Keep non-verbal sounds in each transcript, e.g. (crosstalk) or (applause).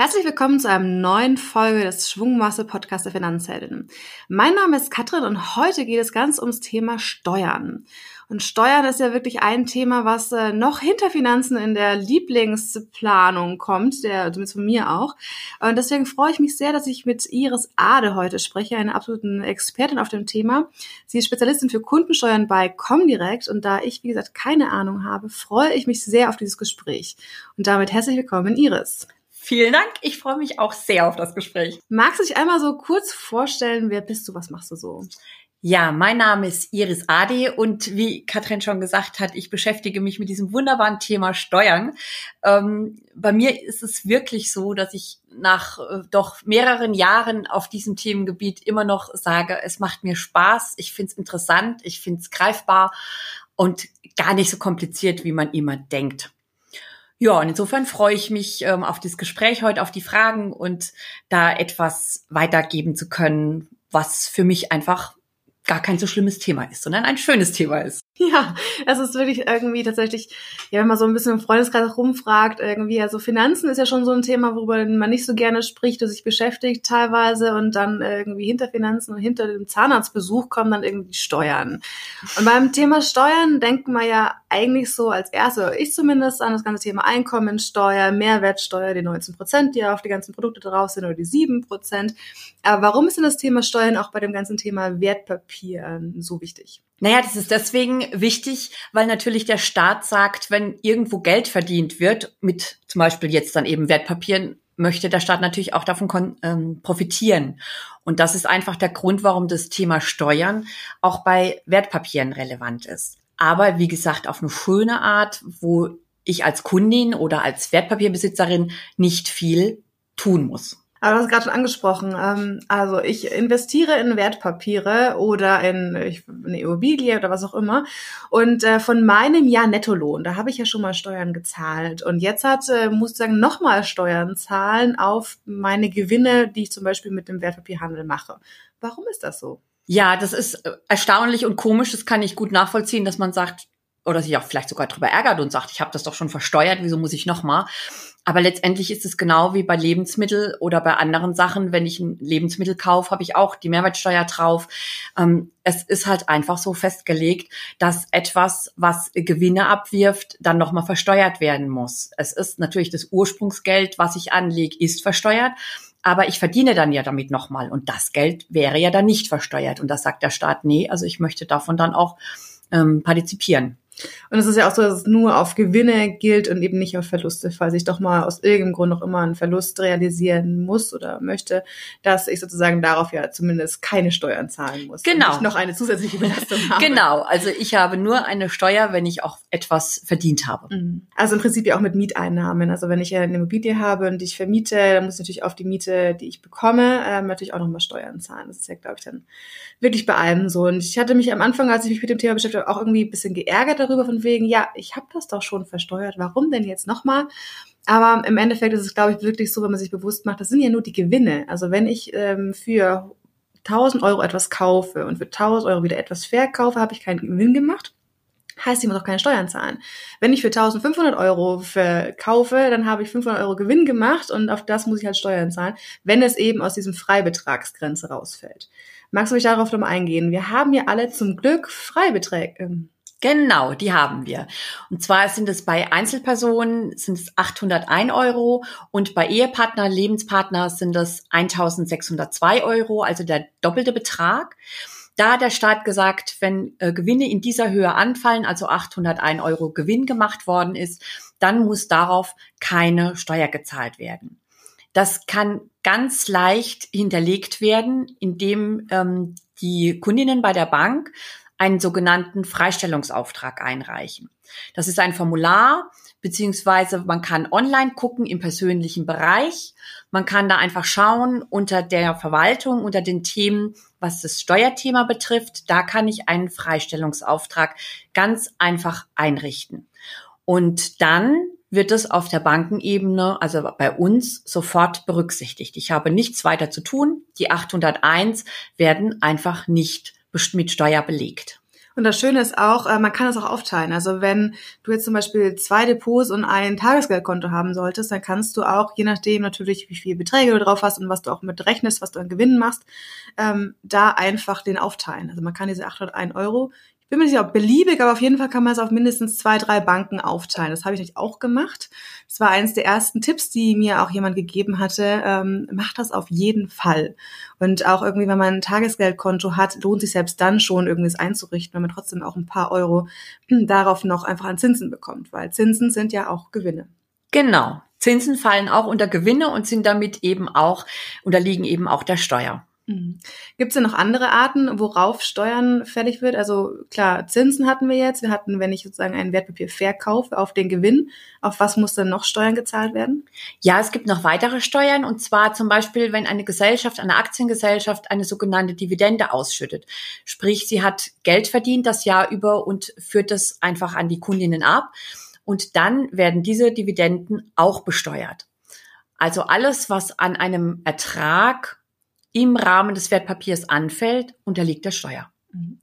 Herzlich willkommen zu einer neuen Folge des Schwungmasse Podcast der Finanzheldinnen. Mein Name ist Katrin und heute geht es ganz ums Thema Steuern. Und Steuern ist ja wirklich ein Thema, was äh, noch hinter Finanzen in der Lieblingsplanung kommt, der zumindest von mir auch. Und deswegen freue ich mich sehr, dass ich mit Iris Ade heute spreche, eine absolute Expertin auf dem Thema. Sie ist Spezialistin für Kundensteuern bei Comdirect und da ich, wie gesagt, keine Ahnung habe, freue ich mich sehr auf dieses Gespräch. Und damit herzlich willkommen, Iris. Vielen Dank. Ich freue mich auch sehr auf das Gespräch. Magst du dich einmal so kurz vorstellen, wer bist du, was machst du so? Ja, mein Name ist Iris Adi und wie Katrin schon gesagt hat, ich beschäftige mich mit diesem wunderbaren Thema Steuern. Ähm, bei mir ist es wirklich so, dass ich nach äh, doch mehreren Jahren auf diesem Themengebiet immer noch sage, es macht mir Spaß, ich finde es interessant, ich finde es greifbar und gar nicht so kompliziert, wie man immer denkt. Ja, und insofern freue ich mich ähm, auf das Gespräch heute, auf die Fragen und da etwas weitergeben zu können, was für mich einfach gar kein so schlimmes Thema ist, sondern ein schönes Thema ist. (laughs) Ja, es ist wirklich irgendwie tatsächlich, ja, wenn man so ein bisschen im Freundeskreis rumfragt, irgendwie, also Finanzen ist ja schon so ein Thema, worüber man nicht so gerne spricht oder sich beschäftigt teilweise und dann irgendwie hinter Finanzen und hinter dem Zahnarztbesuch kommen dann irgendwie Steuern. Und beim Thema Steuern denkt man ja eigentlich so als erste, ich zumindest, an das ganze Thema Einkommensteuer, Mehrwertsteuer, die 19 Prozent, die ja auf die ganzen Produkte drauf sind oder die 7 Prozent. Aber warum ist denn das Thema Steuern auch bei dem ganzen Thema Wertpapieren so wichtig? Naja, das ist deswegen wichtig, weil natürlich der Staat sagt, wenn irgendwo Geld verdient wird, mit zum Beispiel jetzt dann eben Wertpapieren, möchte der Staat natürlich auch davon ähm, profitieren. Und das ist einfach der Grund, warum das Thema Steuern auch bei Wertpapieren relevant ist. Aber wie gesagt, auf eine schöne Art, wo ich als Kundin oder als Wertpapierbesitzerin nicht viel tun muss. Aber du hast gerade schon angesprochen. Ähm, also ich investiere in Wertpapiere oder in ich, eine Immobilie oder was auch immer. Und äh, von meinem Jahr Nettolohn, da habe ich ja schon mal Steuern gezahlt. Und jetzt hat, äh, muss ich sagen, nochmal Steuern zahlen auf meine Gewinne, die ich zum Beispiel mit dem Wertpapierhandel mache. Warum ist das so? Ja, das ist äh, erstaunlich und komisch. Das kann ich gut nachvollziehen, dass man sagt, oder sich auch vielleicht sogar darüber ärgert und sagt, ich habe das doch schon versteuert, wieso muss ich nochmal? Aber letztendlich ist es genau wie bei Lebensmittel oder bei anderen Sachen. Wenn ich ein Lebensmittel kaufe, habe ich auch die Mehrwertsteuer drauf. Ähm, es ist halt einfach so festgelegt, dass etwas, was Gewinne abwirft, dann nochmal versteuert werden muss. Es ist natürlich das Ursprungsgeld, was ich anlege, ist versteuert. Aber ich verdiene dann ja damit nochmal. Und das Geld wäre ja dann nicht versteuert. Und das sagt der Staat, nee, also ich möchte davon dann auch ähm, partizipieren. Und es ist ja auch so, dass es nur auf Gewinne gilt und eben nicht auf Verluste, falls ich doch mal aus irgendeinem Grund noch immer einen Verlust realisieren muss oder möchte, dass ich sozusagen darauf ja zumindest keine Steuern zahlen muss. Genau. Und noch eine zusätzliche Belastung habe. Genau. Also ich habe nur eine Steuer, wenn ich auch etwas verdient habe. Mhm. Also im Prinzip ja auch mit Mieteinnahmen. Also wenn ich eine Immobilie habe und ich vermiete, dann muss ich natürlich auf die Miete, die ich bekomme, ähm, natürlich auch nochmal Steuern zahlen. Das ist ja, glaube ich, dann wirklich bei allem so. Und ich hatte mich am Anfang, als ich mich mit dem Thema beschäftigt habe, auch irgendwie ein bisschen geärgert darüber, von wegen, ja, ich habe das doch schon versteuert, warum denn jetzt nochmal? Aber im Endeffekt ist es, glaube ich, wirklich so, wenn man sich bewusst macht, das sind ja nur die Gewinne. Also wenn ich ähm, für 1000 Euro etwas kaufe und für 1000 Euro wieder etwas verkaufe, habe ich keinen Gewinn gemacht. Heißt, ich muss auch keine Steuern zahlen. Wenn ich für 1500 Euro verkaufe, dann habe ich 500 Euro Gewinn gemacht und auf das muss ich halt Steuern zahlen, wenn es eben aus diesem Freibetragsgrenze rausfällt. Magst du mich darauf nochmal eingehen? Wir haben ja alle zum Glück Freibeträge. Ähm, Genau, die haben wir. Und zwar sind es bei Einzelpersonen sind es 801 Euro und bei Ehepartner, Lebenspartner sind es 1602 Euro, also der doppelte Betrag. Da hat der Staat gesagt, wenn äh, Gewinne in dieser Höhe anfallen, also 801 Euro Gewinn gemacht worden ist, dann muss darauf keine Steuer gezahlt werden. Das kann ganz leicht hinterlegt werden, indem ähm, die Kundinnen bei der Bank einen sogenannten Freistellungsauftrag einreichen. Das ist ein Formular, beziehungsweise man kann online gucken im persönlichen Bereich. Man kann da einfach schauen unter der Verwaltung, unter den Themen, was das Steuerthema betrifft. Da kann ich einen Freistellungsauftrag ganz einfach einrichten. Und dann wird es auf der Bankenebene, also bei uns, sofort berücksichtigt. Ich habe nichts weiter zu tun. Die 801 werden einfach nicht mit Steuer belegt. Und das Schöne ist auch, äh, man kann es auch aufteilen. Also wenn du jetzt zum Beispiel zwei Depots und ein Tagesgeldkonto haben solltest, dann kannst du auch, je nachdem natürlich, wie viele Beträge du drauf hast und was du auch mit rechnest, was du an Gewinnen machst, ähm, da einfach den aufteilen. Also man kann diese 801 Euro bin mir nicht ob beliebig, aber auf jeden Fall kann man es auf mindestens zwei, drei Banken aufteilen. Das habe ich nicht auch gemacht. Das war eines der ersten Tipps, die mir auch jemand gegeben hatte. Ähm, mach das auf jeden Fall. Und auch irgendwie, wenn man ein Tagesgeldkonto hat, lohnt sich selbst dann schon, irgendwas einzurichten, wenn man trotzdem auch ein paar Euro darauf noch einfach an Zinsen bekommt, weil Zinsen sind ja auch Gewinne. Genau. Zinsen fallen auch unter Gewinne und sind damit eben auch, unterliegen eben auch der Steuer. Mhm. Gibt es denn noch andere Arten, worauf Steuern fällig wird? Also klar, Zinsen hatten wir jetzt. Wir hatten, wenn ich sozusagen ein Wertpapier verkaufe, auf den Gewinn. Auf was muss dann noch Steuern gezahlt werden? Ja, es gibt noch weitere Steuern. Und zwar zum Beispiel, wenn eine Gesellschaft, eine Aktiengesellschaft eine sogenannte Dividende ausschüttet. Sprich, sie hat Geld verdient das Jahr über und führt das einfach an die Kundinnen ab. Und dann werden diese Dividenden auch besteuert. Also alles, was an einem Ertrag im Rahmen des Wertpapiers anfällt, unterliegt der Steuer. Mhm.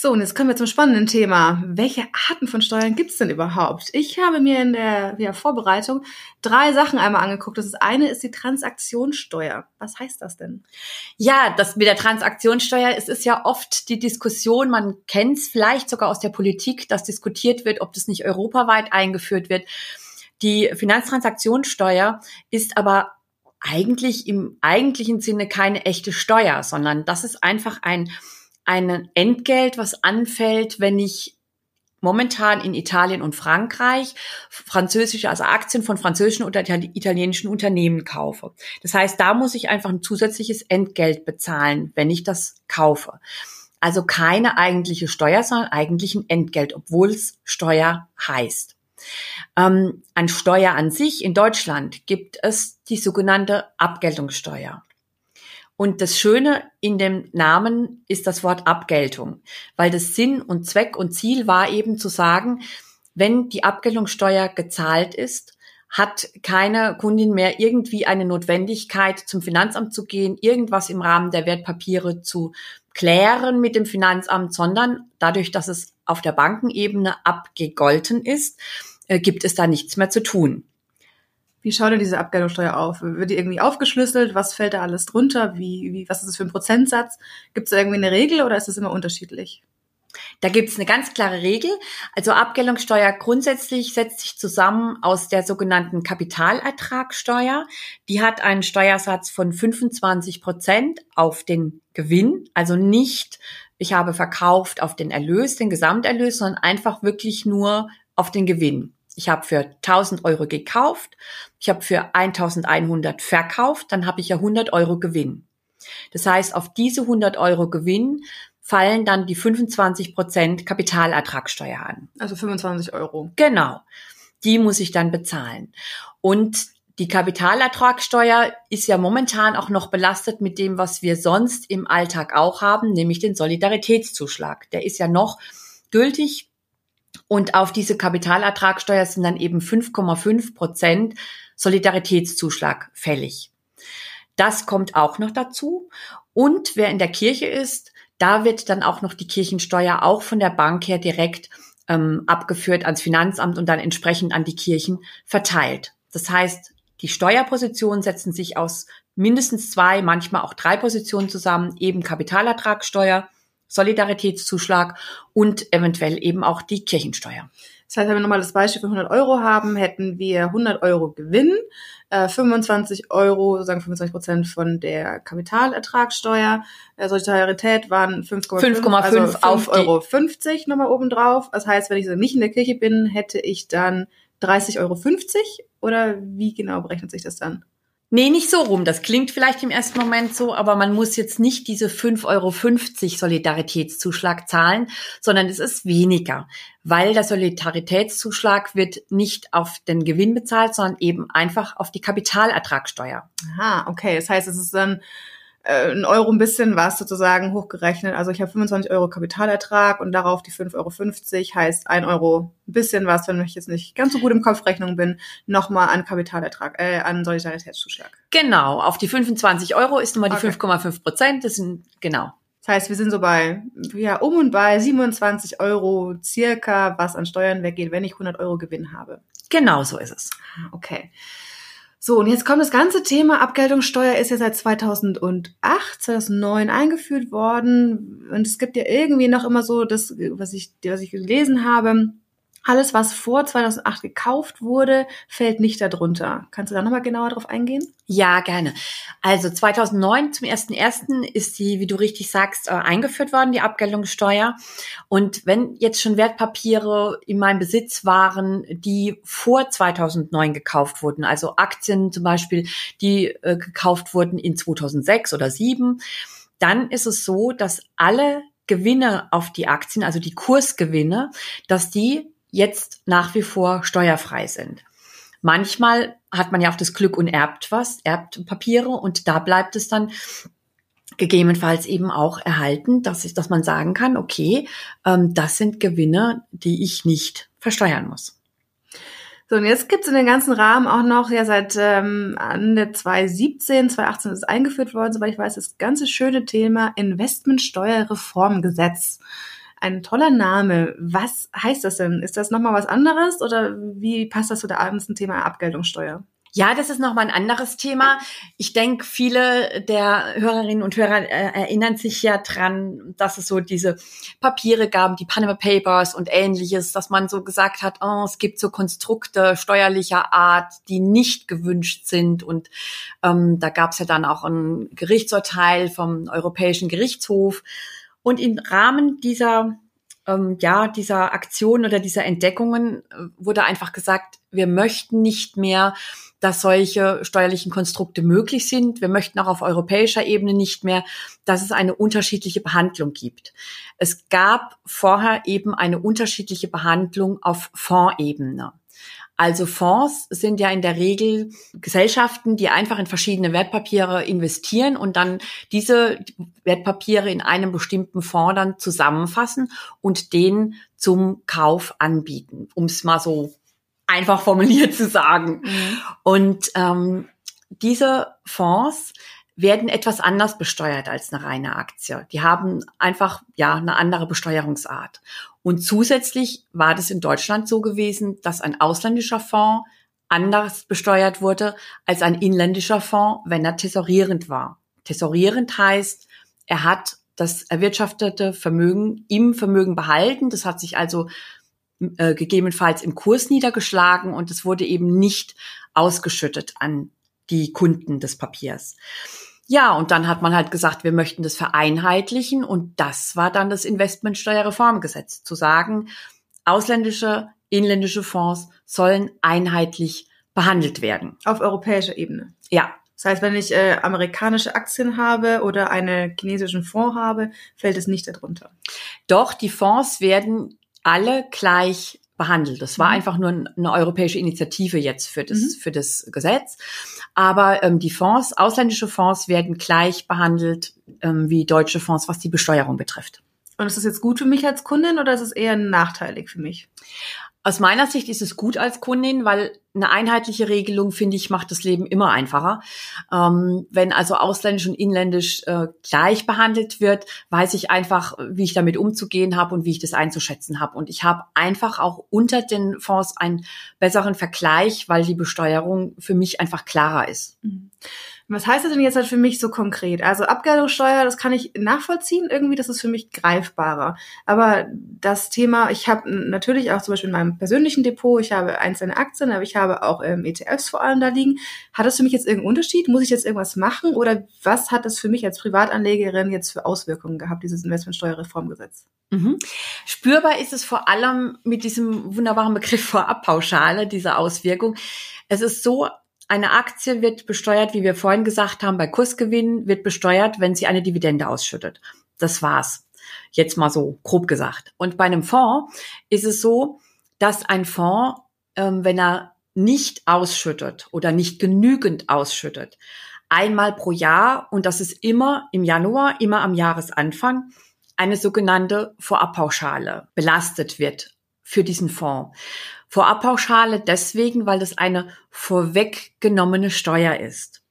So, und jetzt kommen wir zum spannenden Thema. Welche Arten von Steuern gibt es denn überhaupt? Ich habe mir in der ja, Vorbereitung drei Sachen einmal angeguckt. Das eine ist die Transaktionssteuer. Was heißt das denn? Ja, das mit der Transaktionssteuer, es ist ja oft die Diskussion, man kennt es vielleicht sogar aus der Politik, dass diskutiert wird, ob das nicht europaweit eingeführt wird. Die Finanztransaktionssteuer ist aber eigentlich im eigentlichen Sinne keine echte Steuer, sondern das ist einfach ein, ein Entgelt, was anfällt, wenn ich momentan in Italien und Frankreich französische, also Aktien von französischen oder italienischen Unternehmen kaufe. Das heißt, da muss ich einfach ein zusätzliches Entgelt bezahlen, wenn ich das kaufe. Also keine eigentliche Steuer, sondern eigentlich ein Entgelt, obwohl es Steuer heißt. Ähm, an Steuer an sich in Deutschland gibt es die sogenannte Abgeltungssteuer. Und das Schöne in dem Namen ist das Wort Abgeltung, weil das Sinn und Zweck und Ziel war eben zu sagen, wenn die Abgeltungssteuer gezahlt ist, hat keine Kundin mehr irgendwie eine Notwendigkeit, zum Finanzamt zu gehen, irgendwas im Rahmen der Wertpapiere zu klären mit dem Finanzamt, sondern dadurch, dass es auf der Bankenebene abgegolten ist, äh, gibt es da nichts mehr zu tun. Wie schaut denn diese Abgeltungssteuer auf? Wird die irgendwie aufgeschlüsselt? Was fällt da alles drunter? Wie, wie, was ist das für ein Prozentsatz? Gibt es da irgendwie eine Regel oder ist das immer unterschiedlich? Da gibt es eine ganz klare Regel. Also Abgeltungssteuer grundsätzlich setzt sich zusammen aus der sogenannten Kapitalertragssteuer. Die hat einen Steuersatz von 25 Prozent auf den Gewinn, also nicht ich habe verkauft auf den Erlös, den Gesamterlös, sondern einfach wirklich nur auf den Gewinn. Ich habe für 1000 Euro gekauft, ich habe für 1100 verkauft, dann habe ich ja 100 Euro Gewinn. Das heißt, auf diese 100 Euro Gewinn fallen dann die 25 Prozent Kapitalertragssteuer an. Also 25 Euro. Genau. Die muss ich dann bezahlen. Und die Kapitalertragssteuer ist ja momentan auch noch belastet mit dem, was wir sonst im Alltag auch haben, nämlich den Solidaritätszuschlag. Der ist ja noch gültig und auf diese Kapitalertragssteuer sind dann eben 5,5 Prozent Solidaritätszuschlag fällig. Das kommt auch noch dazu. Und wer in der Kirche ist, da wird dann auch noch die Kirchensteuer auch von der Bank her direkt ähm, abgeführt ans Finanzamt und dann entsprechend an die Kirchen verteilt. Das heißt, die Steuerpositionen setzen sich aus mindestens zwei, manchmal auch drei Positionen zusammen, eben Kapitalertragssteuer, Solidaritätszuschlag und eventuell eben auch die Kirchensteuer. Das heißt, wenn wir nochmal das Beispiel für 100 Euro haben, hätten wir 100 Euro Gewinn, äh, 25 Euro, sozusagen 25 Prozent von der Kapitalertragssteuer. Äh, Solidarität waren 5,5 also 5 auf Euro 50 nochmal oben drauf. Das heißt, wenn ich so nicht in der Kirche bin, hätte ich dann 30,50 Euro oder wie genau berechnet sich das dann? Nee, nicht so rum. Das klingt vielleicht im ersten Moment so, aber man muss jetzt nicht diese 5,50 Euro Solidaritätszuschlag zahlen, sondern es ist weniger, weil der Solidaritätszuschlag wird nicht auf den Gewinn bezahlt, sondern eben einfach auf die Kapitalertragssteuer. Aha, okay. Das heißt, es ist dann äh, ein Euro ein bisschen was sozusagen hochgerechnet. Also ich habe 25 Euro Kapitalertrag und darauf die 5,50 Euro heißt ein Euro ein bisschen was, wenn ich jetzt nicht ganz so gut im Kopfrechnung bin, nochmal an Kapitalertrag, äh, an Solidaritätszuschlag. Genau, auf die 25 Euro ist nochmal die okay. 5,5 Prozent. Das sind, genau. Das heißt, wir sind so bei, ja, um und bei 27 Euro circa, was an Steuern weggeht, wenn ich 100 Euro Gewinn habe. Genau so ist es. Ah, okay. So, und jetzt kommt das ganze Thema Abgeltungssteuer ist ja seit 2008, 2009 eingeführt worden. Und es gibt ja irgendwie noch immer so das, was ich, was ich gelesen habe, alles, was vor 2008 gekauft wurde, fällt nicht darunter. Kannst du da nochmal genauer drauf eingehen? Ja, gerne. Also 2009 zum 1.1. ist die, wie du richtig sagst, äh, eingeführt worden, die Abgeltungssteuer. Und wenn jetzt schon Wertpapiere in meinem Besitz waren, die vor 2009 gekauft wurden, also Aktien zum Beispiel, die äh, gekauft wurden in 2006 oder 2007, dann ist es so, dass alle Gewinne auf die Aktien, also die Kursgewinne, dass die jetzt nach wie vor steuerfrei sind. Manchmal hat man ja auch das Glück und erbt was, erbt Papiere und da bleibt es dann gegebenenfalls eben auch erhalten, dass ich, dass man sagen kann, okay, ähm, das sind Gewinne, die ich nicht versteuern muss. So, und jetzt gibt's in den ganzen Rahmen auch noch, ja, seit ähm, Ende 2017, 2018 ist eingeführt worden, soweit ich weiß, das ganze schöne Thema Investmentsteuerreformgesetz ein toller Name. Was heißt das denn? Ist das nochmal was anderes oder wie passt das zu der ganzen Thema Abgeltungssteuer? Ja, das ist nochmal ein anderes Thema. Ich denke, viele der Hörerinnen und Hörer äh, erinnern sich ja dran, dass es so diese Papiere gab, die Panama Papers und ähnliches, dass man so gesagt hat, oh, es gibt so Konstrukte steuerlicher Art, die nicht gewünscht sind. Und ähm, da gab es ja dann auch ein Gerichtsurteil vom Europäischen Gerichtshof, und im Rahmen dieser ähm, ja, dieser Aktion oder dieser Entdeckungen äh, wurde einfach gesagt, wir möchten nicht mehr, dass solche steuerlichen Konstrukte möglich sind. Wir möchten auch auf europäischer Ebene nicht mehr, dass es eine unterschiedliche Behandlung gibt. Es gab vorher eben eine unterschiedliche Behandlung auf Fondsebene. Also Fonds sind ja in der Regel Gesellschaften, die einfach in verschiedene Wertpapiere investieren und dann diese Wertpapiere in einem bestimmten Fonds dann zusammenfassen und den zum Kauf anbieten, um es mal so einfach formuliert zu sagen. Mhm. Und ähm, diese Fonds werden etwas anders besteuert als eine reine Aktie. Die haben einfach ja eine andere Besteuerungsart. Und zusätzlich war das in Deutschland so gewesen, dass ein ausländischer Fonds anders besteuert wurde als ein inländischer Fonds, wenn er tesorierend war. Tesorierend heißt, er hat das erwirtschaftete Vermögen im Vermögen behalten. Das hat sich also äh, gegebenenfalls im Kurs niedergeschlagen und es wurde eben nicht ausgeschüttet an die Kunden des Papiers. Ja, und dann hat man halt gesagt, wir möchten das vereinheitlichen und das war dann das Investmentsteuerreformgesetz, zu sagen, ausländische, inländische Fonds sollen einheitlich behandelt werden. Auf europäischer Ebene. Ja. Das heißt, wenn ich äh, amerikanische Aktien habe oder einen chinesischen Fonds habe, fällt es nicht darunter. Doch, die Fonds werden alle gleich behandelt. Das war mhm. einfach nur eine europäische Initiative jetzt für das, mhm. für das Gesetz. Aber ähm, die Fonds, ausländische Fonds werden gleich behandelt ähm, wie deutsche Fonds, was die Besteuerung betrifft. Und ist das jetzt gut für mich als Kundin oder ist es eher nachteilig für mich? Aus meiner Sicht ist es gut als Kundin, weil eine einheitliche Regelung, finde ich, macht das Leben immer einfacher. Ähm, wenn also ausländisch und inländisch äh, gleich behandelt wird, weiß ich einfach, wie ich damit umzugehen habe und wie ich das einzuschätzen habe. Und ich habe einfach auch unter den Fonds einen besseren Vergleich, weil die Besteuerung für mich einfach klarer ist. Mhm. Was heißt das denn jetzt halt für mich so konkret? Also Abgeltungssteuer, das kann ich nachvollziehen irgendwie, das ist für mich greifbarer. Aber das Thema, ich habe natürlich auch zum Beispiel in meinem persönlichen Depot, ich habe einzelne Aktien, aber ich habe auch ähm, ETFs vor allem da liegen. Hat das für mich jetzt irgendeinen Unterschied? Muss ich jetzt irgendwas machen? Oder was hat das für mich als Privatanlegerin jetzt für Auswirkungen gehabt, dieses Investmentsteuerreformgesetz? Mhm. Spürbar ist es vor allem mit diesem wunderbaren Begriff Vorabpauschale, diese Auswirkung. Es ist so, eine Aktie wird besteuert, wie wir vorhin gesagt haben, bei Kursgewinn wird besteuert, wenn sie eine Dividende ausschüttet. Das war's. Jetzt mal so grob gesagt. Und bei einem Fonds ist es so, dass ein Fonds, ähm, wenn er nicht ausschüttet oder nicht genügend ausschüttet, einmal pro Jahr, und das ist immer im Januar, immer am Jahresanfang, eine sogenannte Vorabpauschale belastet wird für diesen Fonds. Vorabpauschale deswegen, weil das eine vorweggenommene Steuer ist.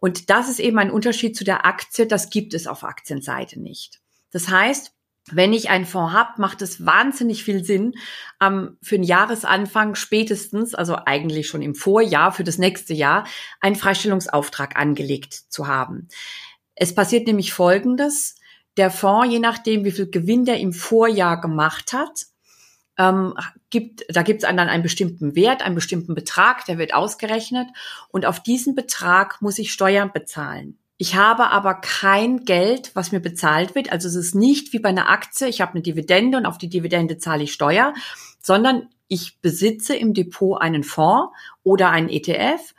Und das ist eben ein Unterschied zu der Aktie, das gibt es auf Aktienseite nicht. Das heißt, wenn ich einen Fonds habe, macht es wahnsinnig viel Sinn, ähm, für den Jahresanfang spätestens, also eigentlich schon im Vorjahr für das nächste Jahr, einen Freistellungsauftrag angelegt zu haben. Es passiert nämlich Folgendes. Der Fonds, je nachdem, wie viel Gewinn der im Vorjahr gemacht hat, ähm, gibt, da gibt es dann einen bestimmten Wert, einen bestimmten Betrag, der wird ausgerechnet und auf diesen Betrag muss ich Steuern bezahlen. Ich habe aber kein Geld, was mir bezahlt wird. Also es ist nicht wie bei einer Aktie, ich habe eine Dividende und auf die Dividende zahle ich Steuer, sondern ich besitze im Depot einen Fonds oder einen ETF,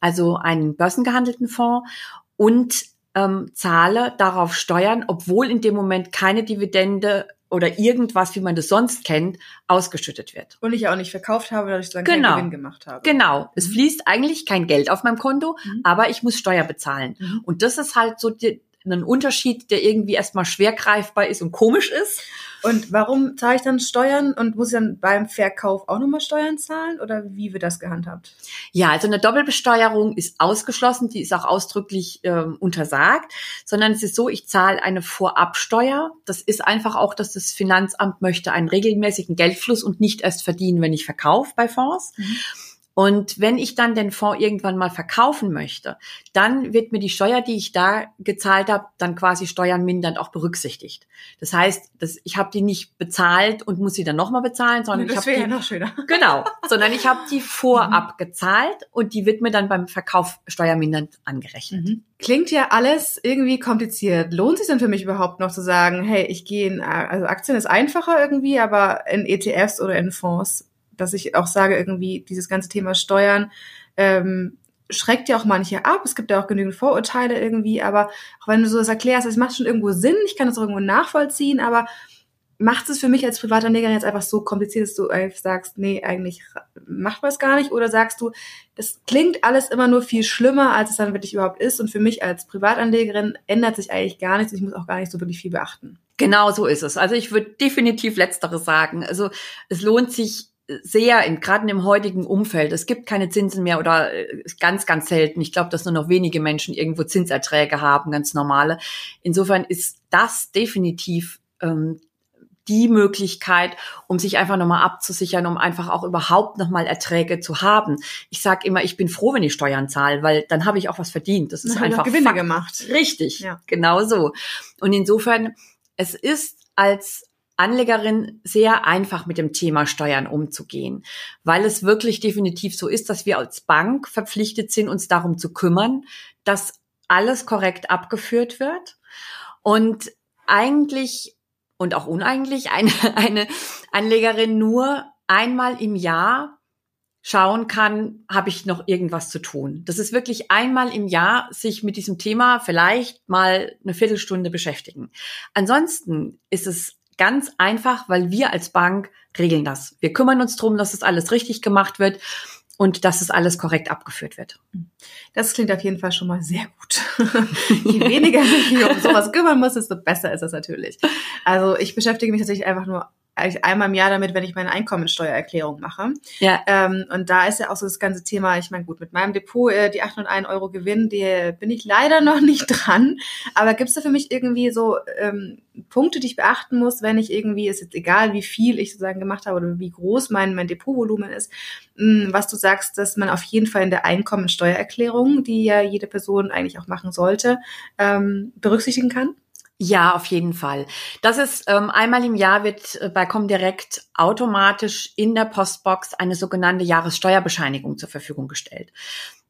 also einen börsengehandelten Fonds und ähm, zahle darauf Steuern, obwohl in dem Moment keine Dividende oder irgendwas, wie man das sonst kennt, ausgeschüttet wird. Und ich auch nicht verkauft habe, dadurch dann genau. keinen Gewinn gemacht habe. Genau. Mhm. Es fließt eigentlich kein Geld auf meinem Konto, mhm. aber ich muss Steuer bezahlen. Mhm. Und das ist halt so die, ein Unterschied, der irgendwie erstmal schwer greifbar ist und komisch ist. Und warum zahle ich dann Steuern und muss ich dann beim Verkauf auch nochmal Steuern zahlen oder wie wird das gehandhabt? Ja, also eine Doppelbesteuerung ist ausgeschlossen, die ist auch ausdrücklich äh, untersagt, sondern es ist so, ich zahle eine Vorabsteuer. Das ist einfach auch, dass das Finanzamt möchte einen regelmäßigen Geldfluss und nicht erst verdienen, wenn ich verkaufe bei Fonds. Mhm. Und wenn ich dann den Fonds irgendwann mal verkaufen möchte, dann wird mir die Steuer, die ich da gezahlt habe, dann quasi steuernmindernd auch berücksichtigt. Das heißt, dass ich habe die nicht bezahlt und muss sie dann nochmal bezahlen, sondern das ich habe die ja noch schöner. (laughs) genau, sondern ich habe die vorab mhm. gezahlt und die wird mir dann beim Verkauf steuermindernd angerechnet. Mhm. Klingt ja alles irgendwie kompliziert. Lohnt sich denn für mich überhaupt noch zu sagen, hey, ich gehe in, also Aktien ist einfacher irgendwie, aber in ETFs oder in Fonds dass ich auch sage, irgendwie dieses ganze Thema Steuern ähm, schreckt ja auch manche ab. Es gibt ja auch genügend Vorurteile irgendwie, aber auch wenn du so das erklärst, es macht schon irgendwo Sinn, ich kann das auch irgendwo nachvollziehen, aber macht es für mich als Privatanleger jetzt einfach so kompliziert, dass du einfach sagst, nee, eigentlich macht man es gar nicht? Oder sagst du, das klingt alles immer nur viel schlimmer, als es dann wirklich überhaupt ist und für mich als Privatanlegerin ändert sich eigentlich gar nichts ich muss auch gar nicht so wirklich viel beachten. Genau so ist es. Also ich würde definitiv Letzteres sagen. Also es lohnt sich sehr, in, gerade im heutigen Umfeld, es gibt keine Zinsen mehr oder äh, ganz, ganz selten. Ich glaube, dass nur noch wenige Menschen irgendwo Zinserträge haben, ganz normale. Insofern ist das definitiv ähm, die Möglichkeit, um sich einfach nochmal abzusichern, um einfach auch überhaupt nochmal Erträge zu haben. Ich sage immer, ich bin froh, wenn ich Steuern zahle, weil dann habe ich auch was verdient. Das ist dann einfach Gewinne Fakt. gemacht. Richtig, ja. genau so. Und insofern, es ist als Anlegerin sehr einfach mit dem Thema Steuern umzugehen, weil es wirklich definitiv so ist, dass wir als Bank verpflichtet sind, uns darum zu kümmern, dass alles korrekt abgeführt wird und eigentlich und auch uneigentlich (laughs) eine, eine Anlegerin nur einmal im Jahr schauen kann, habe ich noch irgendwas zu tun. Das ist wirklich einmal im Jahr sich mit diesem Thema vielleicht mal eine Viertelstunde beschäftigen. Ansonsten ist es Ganz einfach, weil wir als Bank regeln das. Wir kümmern uns darum, dass es das alles richtig gemacht wird und dass es alles korrekt abgeführt wird. Das klingt auf jeden Fall schon mal sehr gut. (laughs) Je weniger ich mich um sowas kümmern muss, desto besser ist es natürlich. Also ich beschäftige mich tatsächlich einfach nur einmal im Jahr damit, wenn ich meine Einkommensteuererklärung mache. Ja. Ähm, und da ist ja auch so das ganze Thema, ich meine, gut, mit meinem Depot, äh, die 801 Euro Gewinn, die bin ich leider (laughs) noch nicht dran. Aber gibt es da für mich irgendwie so ähm, Punkte, die ich beachten muss, wenn ich irgendwie, ist jetzt egal, wie viel ich sozusagen gemacht habe oder wie groß mein, mein Depotvolumen ist, mh, hm, was du sagst, dass man auf jeden Fall in der Einkommensteuererklärung, die ja jede Person eigentlich auch machen sollte, ähm, berücksichtigen kann? Ja, auf jeden Fall. Das ist ähm, einmal im Jahr wird äh, bei Comdirect automatisch in der Postbox eine sogenannte Jahressteuerbescheinigung zur Verfügung gestellt.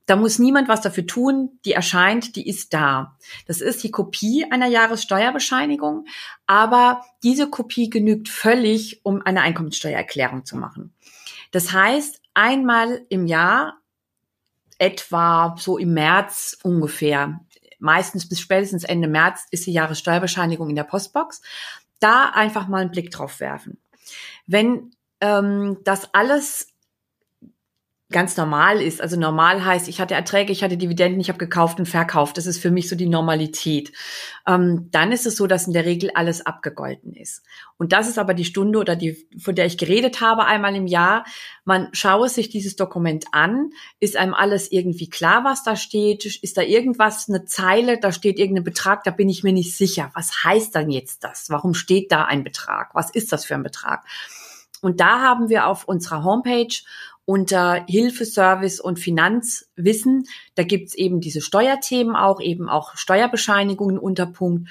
Da muss niemand was dafür tun, die erscheint, die ist da. Das ist die Kopie einer Jahressteuerbescheinigung, aber diese Kopie genügt völlig, um eine Einkommenssteuererklärung zu machen. Das heißt, einmal im Jahr, etwa so im März ungefähr, meistens bis spätestens Ende März ist die Jahressteuerbescheinigung in der Postbox. Da einfach mal einen Blick drauf werfen. Wenn ähm, das alles ganz normal ist. Also normal heißt, ich hatte Erträge, ich hatte Dividenden, ich habe gekauft und verkauft. Das ist für mich so die Normalität. Ähm, dann ist es so, dass in der Regel alles abgegolten ist. Und das ist aber die Stunde oder die, von der ich geredet habe, einmal im Jahr. Man schaue sich dieses Dokument an. Ist einem alles irgendwie klar, was da steht? Ist da irgendwas, eine Zeile, da steht irgendein Betrag, da bin ich mir nicht sicher. Was heißt dann jetzt das? Warum steht da ein Betrag? Was ist das für ein Betrag? Und da haben wir auf unserer Homepage unter Hilfe, Service und Finanzwissen. Da gibt's eben diese Steuerthemen auch, eben auch Steuerbescheinigungen unter Punkt.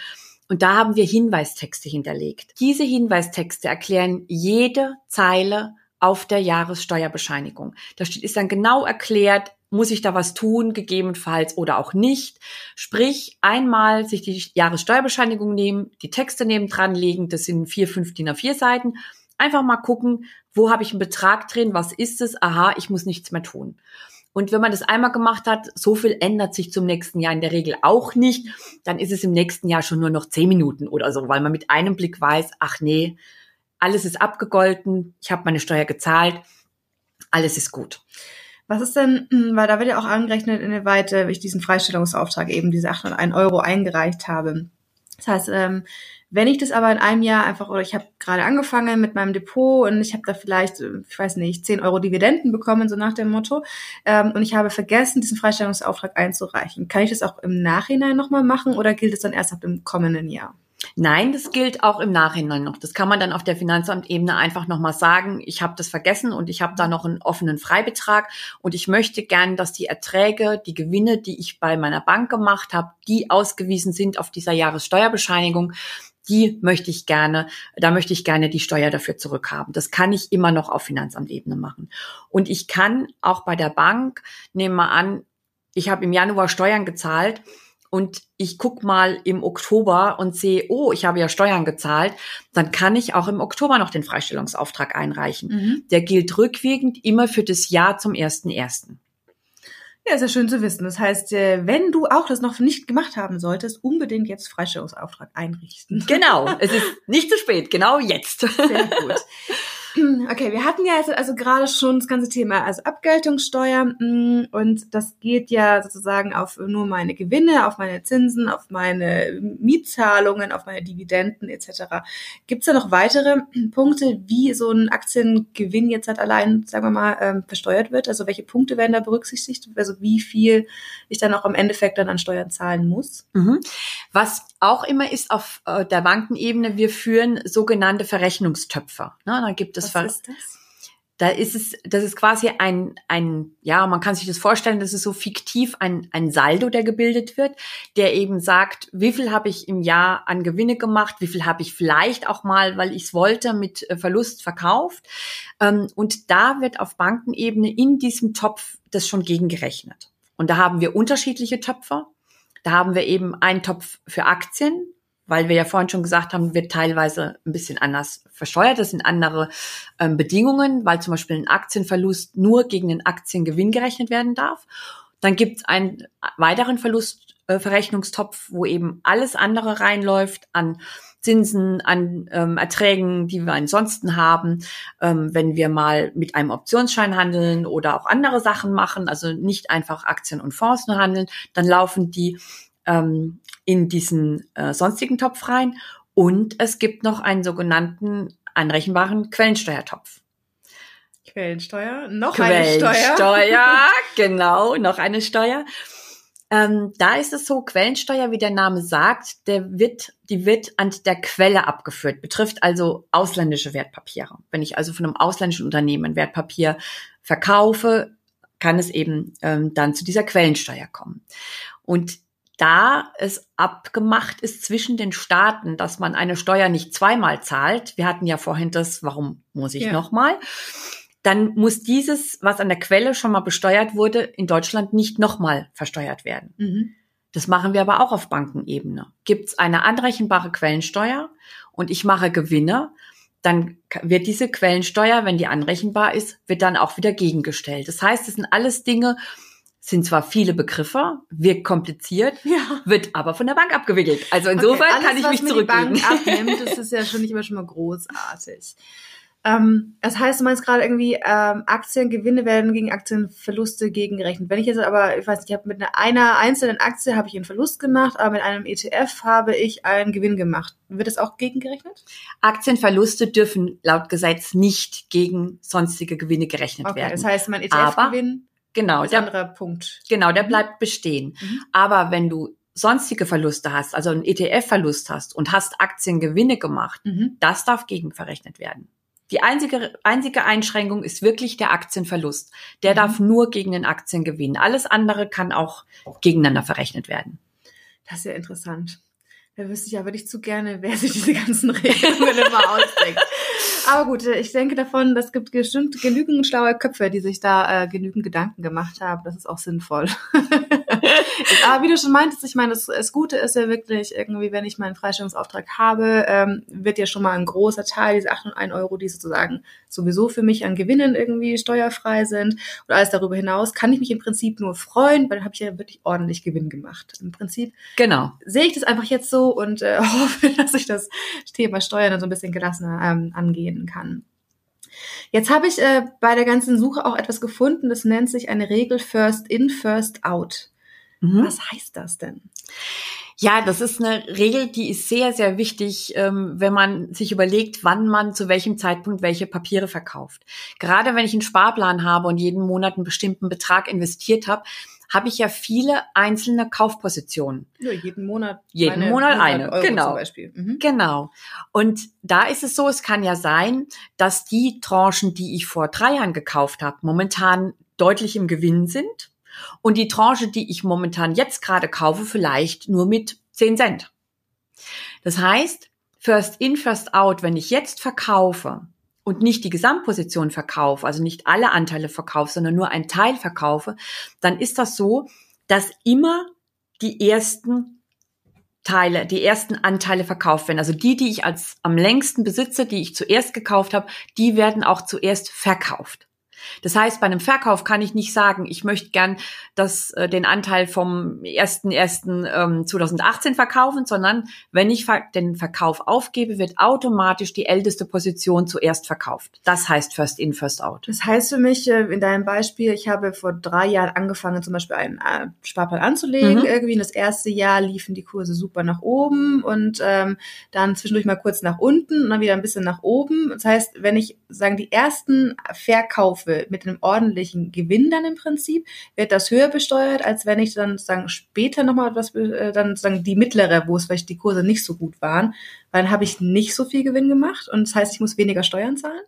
Und da haben wir Hinweistexte hinterlegt. Diese Hinweistexte erklären jede Zeile auf der Jahressteuerbescheinigung. Da steht, ist dann genau erklärt, muss ich da was tun, gegebenenfalls oder auch nicht. Sprich, einmal sich die Jahressteuerbescheinigung nehmen, die Texte neben dran legen, das sind vier, fünf DIN A4 Seiten Einfach mal gucken, wo habe ich einen Betrag drin, was ist es? Aha, ich muss nichts mehr tun. Und wenn man das einmal gemacht hat, so viel ändert sich zum nächsten Jahr in der Regel auch nicht, dann ist es im nächsten Jahr schon nur noch zehn Minuten oder so, weil man mit einem Blick weiß, ach nee, alles ist abgegolten, ich habe meine Steuer gezahlt, alles ist gut. Was ist denn, weil da wird ja auch angerechnet, inwieweit ich diesen Freistellungsauftrag eben diese 801 Euro eingereicht habe. Das heißt, ähm, wenn ich das aber in einem Jahr einfach, oder ich habe gerade angefangen mit meinem Depot und ich habe da vielleicht, ich weiß nicht, 10 Euro Dividenden bekommen, so nach dem Motto, ähm, und ich habe vergessen, diesen Freistellungsauftrag einzureichen, kann ich das auch im Nachhinein nochmal machen oder gilt es dann erst ab dem kommenden Jahr? Nein, das gilt auch im Nachhinein noch. Das kann man dann auf der Finanzamtebene einfach nochmal sagen, ich habe das vergessen und ich habe da noch einen offenen Freibetrag und ich möchte gern, dass die Erträge, die Gewinne, die ich bei meiner Bank gemacht habe, die ausgewiesen sind auf dieser Jahressteuerbescheinigung, die möchte ich gerne, da möchte ich gerne die Steuer dafür zurückhaben. Das kann ich immer noch auf Finanzamtebene machen. Und ich kann auch bei der Bank, nehmen wir an, ich habe im Januar Steuern gezahlt und ich guck mal im Oktober und sehe, oh, ich habe ja Steuern gezahlt, dann kann ich auch im Oktober noch den Freistellungsauftrag einreichen. Mhm. Der gilt rückwirkend immer für das Jahr zum ersten ersten. Ja, ist ja schön zu wissen. Das heißt, äh, wenn du auch das noch nicht gemacht haben solltest, unbedingt jetzt Freistellungsauftrag einrichten. Genau, (laughs) es ist nicht zu spät, genau jetzt. Sehr gut. (clears throat) Okay, wir hatten ja also, also gerade schon das ganze Thema, also Abgeltungssteuer mm, und das geht ja sozusagen auf nur meine Gewinne, auf meine Zinsen, auf meine Mietzahlungen, auf meine Dividenden etc. Gibt es da noch weitere (clears throat) Punkte, wie so ein Aktiengewinn jetzt halt allein, sagen wir mal, ähm, versteuert wird? Also welche Punkte werden da berücksichtigt? Also wie viel ich dann auch im Endeffekt dann an Steuern zahlen muss? Mhm. Was auch immer ist auf äh, der Bankenebene, wir führen sogenannte Verrechnungstöpfe. Ne, da gibt es Was ist das? Da ist es, das ist quasi ein, ein, ja, man kann sich das vorstellen, das ist so fiktiv ein, ein Saldo, der gebildet wird, der eben sagt, wie viel habe ich im Jahr an Gewinne gemacht, wie viel habe ich vielleicht auch mal, weil ich es wollte, mit äh, Verlust verkauft. Ähm, und da wird auf Bankenebene in diesem Topf das schon gegengerechnet. Und da haben wir unterschiedliche Töpfe. Da haben wir eben einen Topf für Aktien, weil wir ja vorhin schon gesagt haben, wird teilweise ein bisschen anders versteuert. Das sind andere ähm, Bedingungen, weil zum Beispiel ein Aktienverlust nur gegen den Aktiengewinn gerechnet werden darf. Dann gibt es einen weiteren Verlustverrechnungstopf, äh, wo eben alles andere reinläuft an Zinsen, an ähm, Erträgen, die wir ansonsten haben, ähm, wenn wir mal mit einem Optionsschein handeln oder auch andere Sachen machen, also nicht einfach Aktien und Fonds nur handeln, dann laufen die ähm, in diesen äh, sonstigen Topf rein. Und es gibt noch einen sogenannten anrechenbaren Quellensteuertopf. Quellensteuer, noch Quellensteuer. eine Steuer, (laughs) (laughs) genau, noch eine Steuer. Ähm, da ist es so, Quellensteuer, wie der Name sagt, der wird, die wird an der Quelle abgeführt, betrifft also ausländische Wertpapiere. Wenn ich also von einem ausländischen Unternehmen ein Wertpapier verkaufe, kann es eben ähm, dann zu dieser Quellensteuer kommen. Und da es abgemacht ist zwischen den Staaten, dass man eine Steuer nicht zweimal zahlt, wir hatten ja vorhin das, warum muss ich ja. nochmal, dann muss dieses, was an der Quelle schon mal besteuert wurde, in Deutschland nicht nochmal versteuert werden. Mhm. Das machen wir aber auch auf Bankenebene. Gibt es eine anrechenbare Quellensteuer und ich mache Gewinne, dann wird diese Quellensteuer, wenn die anrechenbar ist, wird dann auch wieder gegengestellt. Das heißt, es sind alles Dinge, sind zwar viele Begriffe, wirkt kompliziert, ja. wird aber von der Bank abgewickelt. Also insofern okay, alles, kann ich mich zurücklegen. Die Bank abnimmt, (laughs) das ist ja schon nicht immer schon mal großartig. Ähm, das heißt, du meinst gerade irgendwie, ähm, Aktiengewinne werden gegen Aktienverluste gegengerechnet. Wenn ich jetzt aber, ich weiß nicht, ich habe mit einer, einzelnen Aktie habe ich einen Verlust gemacht, aber mit einem ETF habe ich einen Gewinn gemacht. Wird das auch gegengerechnet? Aktienverluste dürfen laut Gesetz nicht gegen sonstige Gewinne gerechnet Okay, werden. das heißt, mein ETF-Gewinn genau, ein der, anderer Punkt. genau, der Mhm. bleibt bestehen. Mhm. Aber wenn du sonstige Verluste hast, also einen ETF-Verlust hast und hast Aktiengewinne gemacht, Mhm. das darf gegenverrechnet werden. Die einzige, einzige Einschränkung ist wirklich der Aktienverlust. Der Mhm. darf nur gegen den Aktiengewinn. Alles andere kann auch gegeneinander verrechnet werden. Das ist ja interessant. Da wüsste ich ja wirklich zu gerne, wer sich diese ganzen (laughs) Regelungen immer ausdenkt. Aber gut, äh, ich denke davon, das gibt bestimmt genügend schlaue Köpfe, die sich da äh, genügend Gedanken gemacht haben. Das ist auch sinnvoll. (laughs) (laughs) Aber wie du schon meintest, ich meine, das, das Gute ist ja wirklich irgendwie, wenn ich meinen Freistellungsauftrag habe, ähm, wird ja schon mal ein großer Teil, diese 801 Euro, die sozusagen sowieso für mich an Gewinnen irgendwie steuerfrei sind. Und alles darüber hinaus kann ich mich im Prinzip nur freuen, weil dann habe ich ja wirklich ordentlich Gewinn gemacht. Im Prinzip Genau. sehe ich das einfach jetzt so und äh, (laughs) hoffe, dass ich das Thema Steuern dann so ein bisschen gelassener ähm, angehen kann. Jetzt habe ich äh, bei der ganzen Suche auch etwas gefunden, das nennt sich eine Regel First in, First out. Mhm. Was heißt das denn? Ja, das ist eine Regel, die ist sehr, sehr wichtig, ähm, wenn man sich überlegt, wann man zu welchem Zeitpunkt welche Papiere verkauft. Gerade wenn ich einen Sparplan habe und jeden Monat einen bestimmten Betrag investiert habe, habe ich ja viele einzelne Kaufpositionen. Ja, jeden Monat. Jeden meine Monat 100 eine, Euro genau. Zum Beispiel. Mhm. Genau. Und da ist es so, es kann ja sein, dass die Tranchen, die ich vor drei Jahren gekauft habe, momentan deutlich im Gewinn sind und die Tranche, die ich momentan jetzt gerade kaufe, vielleicht nur mit 10 Cent. Das heißt, first in, first out, wenn ich jetzt verkaufe und nicht die Gesamtposition verkaufe, also nicht alle Anteile verkaufe, sondern nur einen Teil verkaufe, dann ist das so, dass immer die ersten Teile, die ersten Anteile verkauft werden. Also die, die ich als am längsten besitze, die ich zuerst gekauft habe, die werden auch zuerst verkauft. Das heißt, bei einem Verkauf kann ich nicht sagen, ich möchte gern das, äh, den Anteil vom 1.1.2018 verkaufen, sondern wenn ich den Verkauf aufgebe, wird automatisch die älteste Position zuerst verkauft. Das heißt First in, First out. Das heißt für mich, äh, in deinem Beispiel, ich habe vor drei Jahren angefangen, zum Beispiel einen äh, Sparplan anzulegen. Mhm. Irgendwie in das erste Jahr liefen die Kurse super nach oben und ähm, dann zwischendurch mal kurz nach unten und dann wieder ein bisschen nach oben. Das heißt, wenn ich sagen die ersten Verkaufe mit einem ordentlichen Gewinn dann im Prinzip, wird das höher besteuert, als wenn ich dann sagen später nochmal etwas, äh, dann sagen die mittlere, wo es vielleicht die Kurse nicht so gut waren, weil dann habe ich nicht so viel Gewinn gemacht und das heißt, ich muss weniger Steuern zahlen.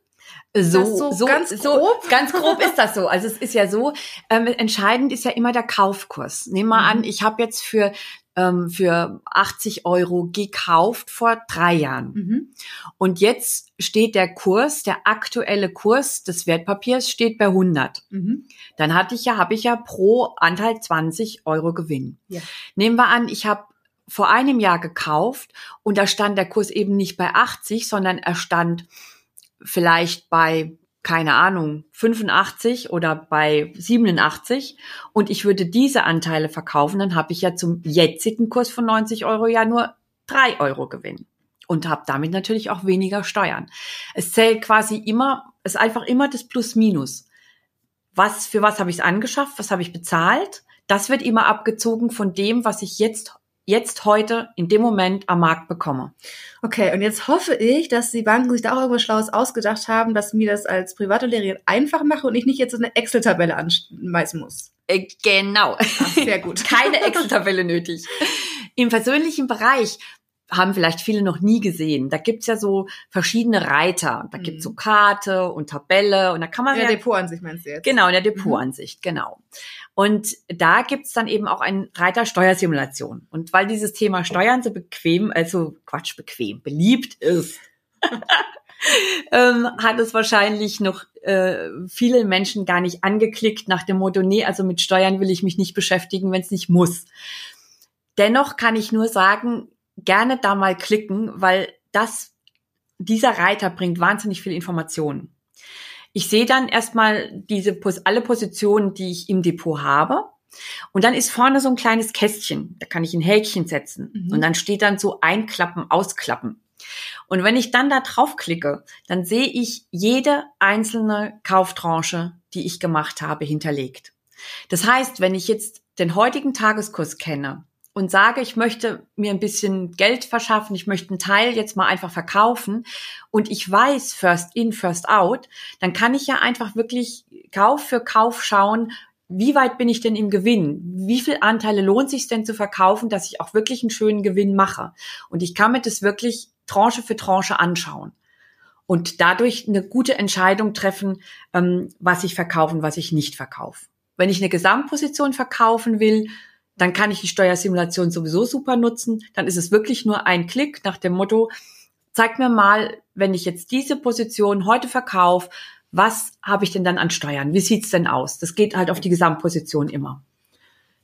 So, so so, ganz so, grob? ganz grob ist das so. Also es ist ja so, ähm, entscheidend ist ja immer der Kaufkurs. Nehmen wir Mhm. an, ich habe jetzt für ähm, für 80 Euro gekauft vor drei Jahren. Mhm. Und jetzt steht der Kurs, der aktuelle Kurs des Wertpapiers steht bei 100. Mhm. Dann hatte ich ja, habe ich ja pro Anteil 20 Euro Gewinn. Ja. Nehmen wir an, ich habe vor einem Jahr gekauft und da stand der Kurs eben nicht bei 80, sondern er stand vielleicht bei, keine Ahnung, 85 oder bei 87 und ich würde diese Anteile verkaufen, dann habe ich ja zum jetzigen Kurs von 90 Euro ja nur 3 Euro Gewinn und habe damit natürlich auch weniger Steuern. Es zählt quasi immer, es ist einfach immer das Plus-Minus. Was, für was habe ich es angeschafft, was habe ich bezahlt? Das wird immer abgezogen von dem, was ich jetzt, jetzt heute in dem Moment am Markt bekomme. Okay, und jetzt hoffe ich, dass die Banken sich da auch irgendwas Schlaues ausgedacht haben, dass mir das als Privatanlegerin einfach mache und ich nicht jetzt eine Excel-Tabelle anschmeißen muss. Äh, genau. Ach, sehr gut. (laughs) Keine Excel-Tabelle nötig. (laughs) Im persönlichen Bereich haben vielleicht viele noch nie gesehen. Da gibt's ja so verschiedene Reiter. Da Mhm. gibt's so Karte und Tabelle und da kann man Ja, ja, Depotansicht meinst du jetzt? Genau, in der Depotansicht, genau. Und da gibt's dann eben auch einen Reiter Steuersimulation. Und weil dieses Thema Steuern so bequem, also Quatsch, bequem, beliebt ist, (laughs) ähm, hat es wahrscheinlich noch äh, viele Menschen gar nicht angeklickt nach dem Motto, nee, also mit Steuern will ich mich nicht beschäftigen, wenn es nicht muss. Dennoch kann ich nur sagen, gerne da mal klicken, weil das, dieser Reiter bringt wahnsinnig viel Informationen. Ich sehe dann erstmal diese alle Positionen, die ich im Depot habe. Und dann ist vorne so ein kleines Kästchen. Da kann ich ein Häkchen setzen. Mhm. Und dann steht dann so einklappen, ausklappen. Und wenn ich dann da draufklicke, dann sehe ich jede einzelne Kauftranche, die ich gemacht habe, hinterlegt. Das heißt, wenn ich jetzt den heutigen Tageskurs kenne und sage, ich möchte mir ein bisschen Geld verschaffen, ich möchte einen Teil jetzt mal einfach verkaufen und ich weiß first in, first out, dann kann ich ja einfach wirklich Kauf für Kauf schauen, wie weit bin ich denn im Gewinn? Wie viel Anteile lohnt sich denn zu verkaufen, dass ich auch wirklich einen schönen Gewinn mache? Und ich kann mir das wirklich Tranche für Tranche anschauen und dadurch eine gute Entscheidung treffen, ähm, was ich verkaufe und was ich nicht verkaufe. Wenn ich eine Gesamtposition verkaufen will, dann kann ich die Steuersimulation sowieso super nutzen. Dann ist es wirklich nur ein Klick nach dem Motto, zeig mir mal, wenn ich jetzt diese Position heute verkaufe, was habe ich denn dann an Steuern? Wie sieht's denn aus? Das geht halt auf die Gesamtposition immer.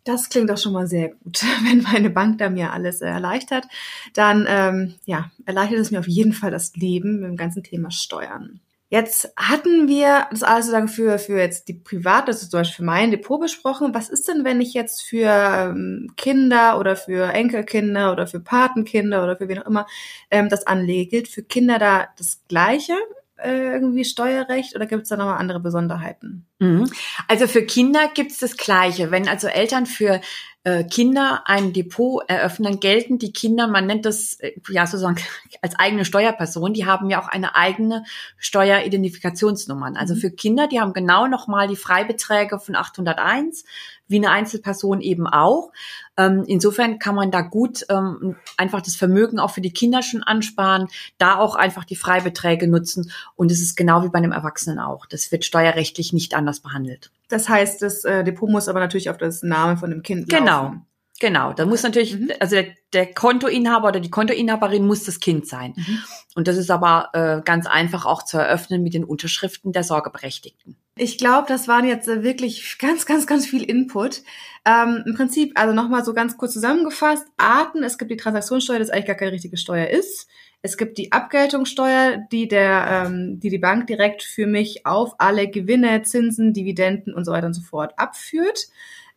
Das klingt doch schon mal sehr gut. (laughs) Wenn meine Bank da mir alles erleichtert, dann ähm, ja, erleichtert es mir auf jeden Fall das Leben mit dem ganzen Thema Steuern. Jetzt hatten wir das alles sozusagen für, für jetzt die Privat, das ist zum Beispiel für mein Depot besprochen. Was ist denn, wenn ich jetzt für ähm, Kinder oder für Enkelkinder oder für Patenkinder oder für wen auch immer ähm, das anlege? Gilt für Kinder da das Gleiche? Äh, irgendwie Steuerrecht oder gibt es da nochmal andere Besonderheiten? Mhm. Also für Kinder gibt es das Gleiche. Wenn also Eltern für äh, Kinder ein Depot eröffnen, gelten die Kinder, man nennt das äh, ja sozusagen (laughs) als eigene Steuerperson, die haben ja auch eine eigene Steueridentifikationsnummern. Also mhm. für Kinder, die haben genau nochmal die Freibeträge von 801, wie eine Einzelperson eben auch. Ähm, insofern kann man da gut ähm, einfach das Vermögen auch für die Kinder schon ansparen, da auch einfach die Freibeträge nutzen. Und es ist genau wie bei einem Erwachsenen auch. Das wird steuerrechtlich nicht anders behandelt. Das heißt, das äh, Depot muss aber natürlich auf das Name von dem Kind genau. laufen. Genau, da muss natürlich, mhm. also der, der, Kontoinhaber oder die Kontoinhaberin muss das Kind sein. Mhm. Und das ist aber äh, ganz einfach auch zu eröffnen mit den Unterschriften der Sorgeberechtigten. Ich glaube, das waren jetzt äh, wirklich ganz, ganz, ganz viel Input. Ähm, Im Prinzip, also nochmal so ganz kurz zusammengefasst, Arten, es gibt die Transaktionssteuer, das eigentlich gar keine richtige Steuer ist. Es gibt die Abgeltungssteuer, die der, ähm, die die Bank direkt für mich auf alle Gewinne, Zinsen, Dividenden und so weiter und so fort abführt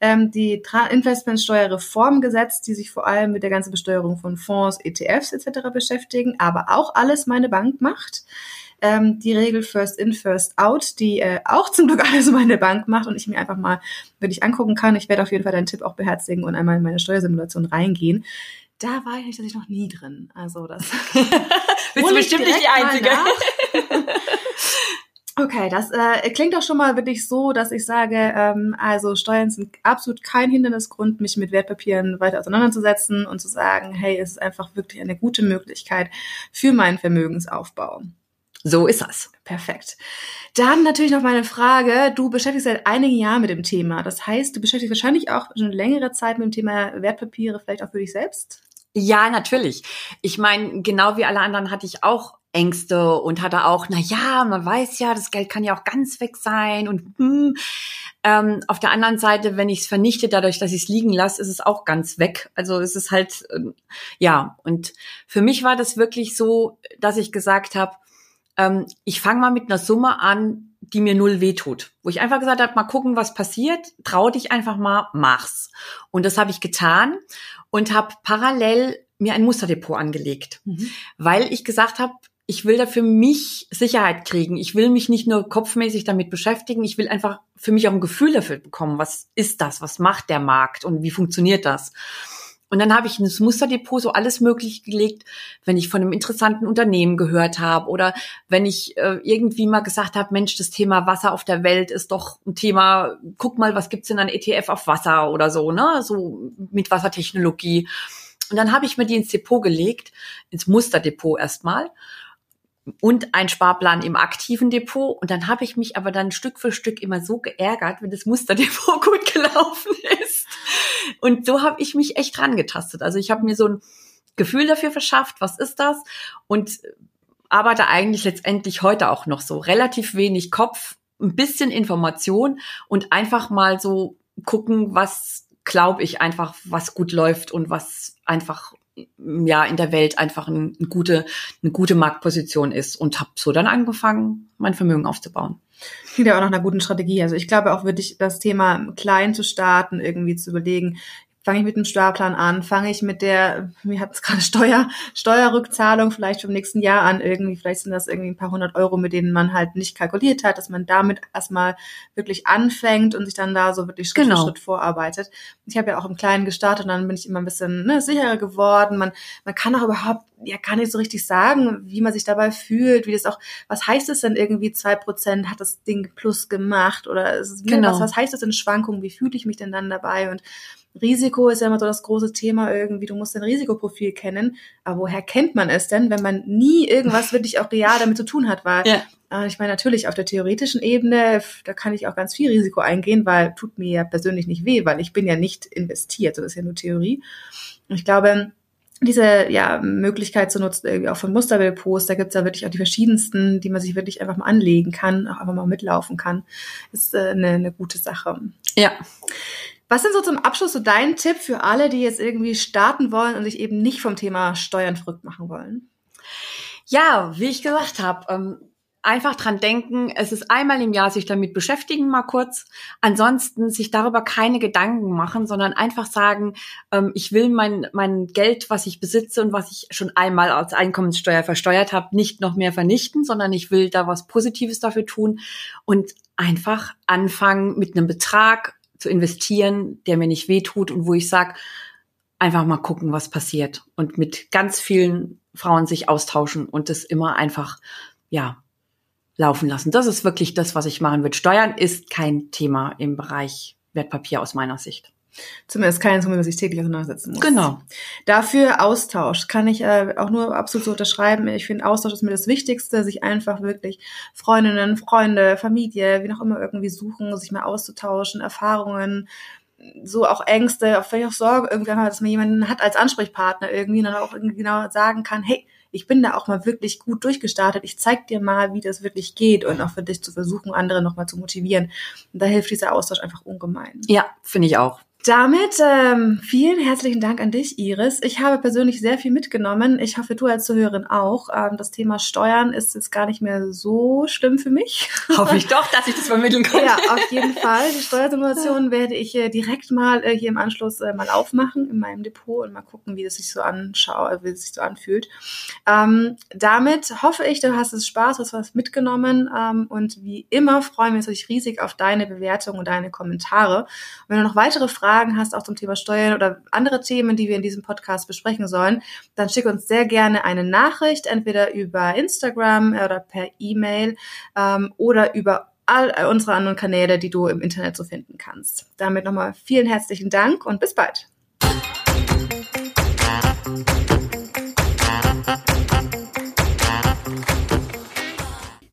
ähm, die Investmentsteuerreformgesetz, die sich vor allem mit der ganzen Besteuerung von Fonds, ETFs etc. beschäftigen, aber auch alles meine Bank macht. Ähm, die Regel First In, First Out, die äh, auch zum Glück (laughs) alles meine Bank macht und ich mir einfach mal wirklich angucken kann. Ich werde auf jeden Fall deinen Tipp auch beherzigen und einmal in meine Steuersimulation reingehen. Da war ich tatsächlich noch nie drin. Also das. (laughs) Bist du bestimmt nicht die Einzige. (laughs) Okay, das äh, klingt doch schon mal wirklich so, dass ich sage, ähm, also Steuern sind absolut kein Hindernisgrund, mich mit Wertpapieren weiter auseinanderzusetzen und zu sagen, hey, es ist einfach wirklich eine gute Möglichkeit für meinen Vermögensaufbau. So ist das. Perfekt. Dann natürlich noch meine Frage. Du beschäftigst seit einigen Jahren mit dem Thema. Das heißt, du beschäftigst wahrscheinlich auch schon längere Zeit mit dem Thema Wertpapiere, vielleicht auch für dich selbst? Ja, natürlich. Ich meine, genau wie alle anderen hatte ich auch Ängste und hatte auch, na ja, man weiß ja, das Geld kann ja auch ganz weg sein und hm. ähm, auf der anderen Seite, wenn ich es vernichte, dadurch, dass ich es liegen lasse, ist es auch ganz weg. Also es ist halt, ähm, ja, und für mich war das wirklich so, dass ich gesagt habe, ähm, ich fange mal mit einer Summe an, die mir null wehtut. Wo ich einfach gesagt habe, mal gucken, was passiert, trau dich einfach mal, mach's. Und das habe ich getan und habe parallel mir ein Musterdepot angelegt, mhm. weil ich gesagt habe, ich will da für mich Sicherheit kriegen. Ich will mich nicht nur kopfmäßig damit beschäftigen. Ich will einfach für mich auch ein Gefühl dafür bekommen. Was ist das? Was macht der Markt? Und wie funktioniert das? Und dann habe ich ins Musterdepot so alles möglich gelegt, wenn ich von einem interessanten Unternehmen gehört habe oder wenn ich äh, irgendwie mal gesagt habe, Mensch, das Thema Wasser auf der Welt ist doch ein Thema, guck mal, was gibt's denn an ETF auf Wasser oder so, ne? So mit Wassertechnologie. Und dann habe ich mir die ins Depot gelegt, ins Musterdepot erstmal und ein Sparplan im aktiven Depot. Und dann habe ich mich aber dann Stück für Stück immer so geärgert, wenn das Musterdepot (laughs) gut gelaufen ist. Und so habe ich mich echt rangetastet. Also ich habe mir so ein Gefühl dafür verschafft, was ist das? Und arbeite eigentlich letztendlich heute auch noch so. Relativ wenig Kopf, ein bisschen Information und einfach mal so gucken, was glaube ich einfach, was gut läuft und was einfach ja in der Welt einfach ein, eine gute eine gute Marktposition ist und habe so dann angefangen, mein Vermögen aufzubauen. Klingt ja auch nach einer guten Strategie. Also ich glaube auch wirklich das Thema klein zu starten, irgendwie zu überlegen, fange ich mit dem Sparplan an, fange ich mit der, mir hat es gerade Steuer, Steuerrückzahlung vielleicht vom nächsten Jahr an, irgendwie, vielleicht sind das irgendwie ein paar hundert Euro, mit denen man halt nicht kalkuliert hat, dass man damit erstmal wirklich anfängt und sich dann da so wirklich Schritt genau. für Schritt vorarbeitet. Ich habe ja auch im Kleinen gestartet und dann bin ich immer ein bisschen ne, sicherer geworden. Man, man kann auch überhaupt ja gar nicht so richtig sagen, wie man sich dabei fühlt, wie das auch, was heißt es denn irgendwie zwei Prozent hat das Ding plus gemacht oder ist es, ne, genau. was, was heißt das in Schwankungen, wie fühle ich mich denn dann dabei und Risiko ist ja immer so das große Thema irgendwie, du musst dein Risikoprofil kennen. Aber woher kennt man es denn, wenn man nie irgendwas (laughs) wirklich auch real damit zu tun hat? Weil ja. äh, ich meine, natürlich auf der theoretischen Ebene, da kann ich auch ganz viel Risiko eingehen, weil tut mir ja persönlich nicht weh, weil ich bin ja nicht investiert. Das ist ja nur Theorie. Und ich glaube, diese ja, Möglichkeit zu nutzen, irgendwie auch von Musterdepots, da gibt's ja wirklich auch die verschiedensten, die man sich wirklich einfach mal anlegen kann, auch einfach mal mitlaufen kann, ist äh, eine, eine gute Sache. Ja. Was sind so zum Abschluss so dein Tipp für alle, die jetzt irgendwie starten wollen und sich eben nicht vom Thema Steuern verrückt machen wollen? Ja, wie ich gesagt habe, ähm, einfach dran denken, es ist einmal im Jahr sich damit beschäftigen, mal kurz. Ansonsten sich darüber keine Gedanken machen, sondern einfach sagen, ähm, ich will mein, mein Geld, was ich besitze und was ich schon einmal als Einkommenssteuer versteuert habe, nicht noch mehr vernichten, sondern ich will da was Positives dafür tun und einfach anfangen mit einem Betrag zu investieren, der mir nicht wehtut und wo ich sage, einfach mal gucken, was passiert und mit ganz vielen Frauen sich austauschen und das immer einfach, ja, laufen lassen. Das ist wirklich das, was ich machen würde. Steuern ist kein Thema im Bereich Wertpapier aus meiner Sicht. Zumindest keins, womit man sich täglich auseinandersetzen muss. Genau. Dafür Austausch kann ich äh, auch nur absolut so unterschreiben. Ich finde, Austausch ist mir das Wichtigste, sich einfach wirklich Freundinnen, Freunde, Familie, wie auch immer irgendwie suchen, sich mal auszutauschen, Erfahrungen, so auch Ängste, auch vielleicht auch Sorge, irgendwie einfach, dass man jemanden hat als Ansprechpartner irgendwie und dann auch irgendwie genau sagen kann, hey, ich bin da auch mal wirklich gut durchgestartet. Ich zeig dir mal, wie das wirklich geht und auch für dich zu versuchen, andere nochmal zu motivieren. Und da hilft dieser Austausch einfach ungemein. Ja, finde ich auch. Damit ähm, vielen herzlichen Dank an dich, Iris. Ich habe persönlich sehr viel mitgenommen. Ich hoffe, du als Zuhörerin auch. Ähm, das Thema Steuern ist jetzt gar nicht mehr so schlimm für mich. (laughs) Hoffe ich doch, dass ich das vermitteln kann. Ja, auf jeden Fall. Die Steuersimulation (laughs) werde ich äh, direkt mal äh, hier im Anschluss äh, mal aufmachen in meinem Depot und mal gucken, wie es sich so anschaut, wie es sich so anfühlt. Ähm, damit hoffe ich, du hast es Spaß, hast was mitgenommen ähm, und wie immer freuen wir uns natürlich riesig auf deine Bewertung und deine Kommentare. Und wenn du noch weitere Fragen Fragen hast, auch zum Thema Steuern oder andere Themen, die wir in diesem Podcast besprechen sollen, dann schick uns sehr gerne eine Nachricht, entweder über Instagram oder per E-Mail ähm, oder über all unsere anderen Kanäle, die du im Internet so finden kannst. Damit nochmal vielen herzlichen Dank und bis bald.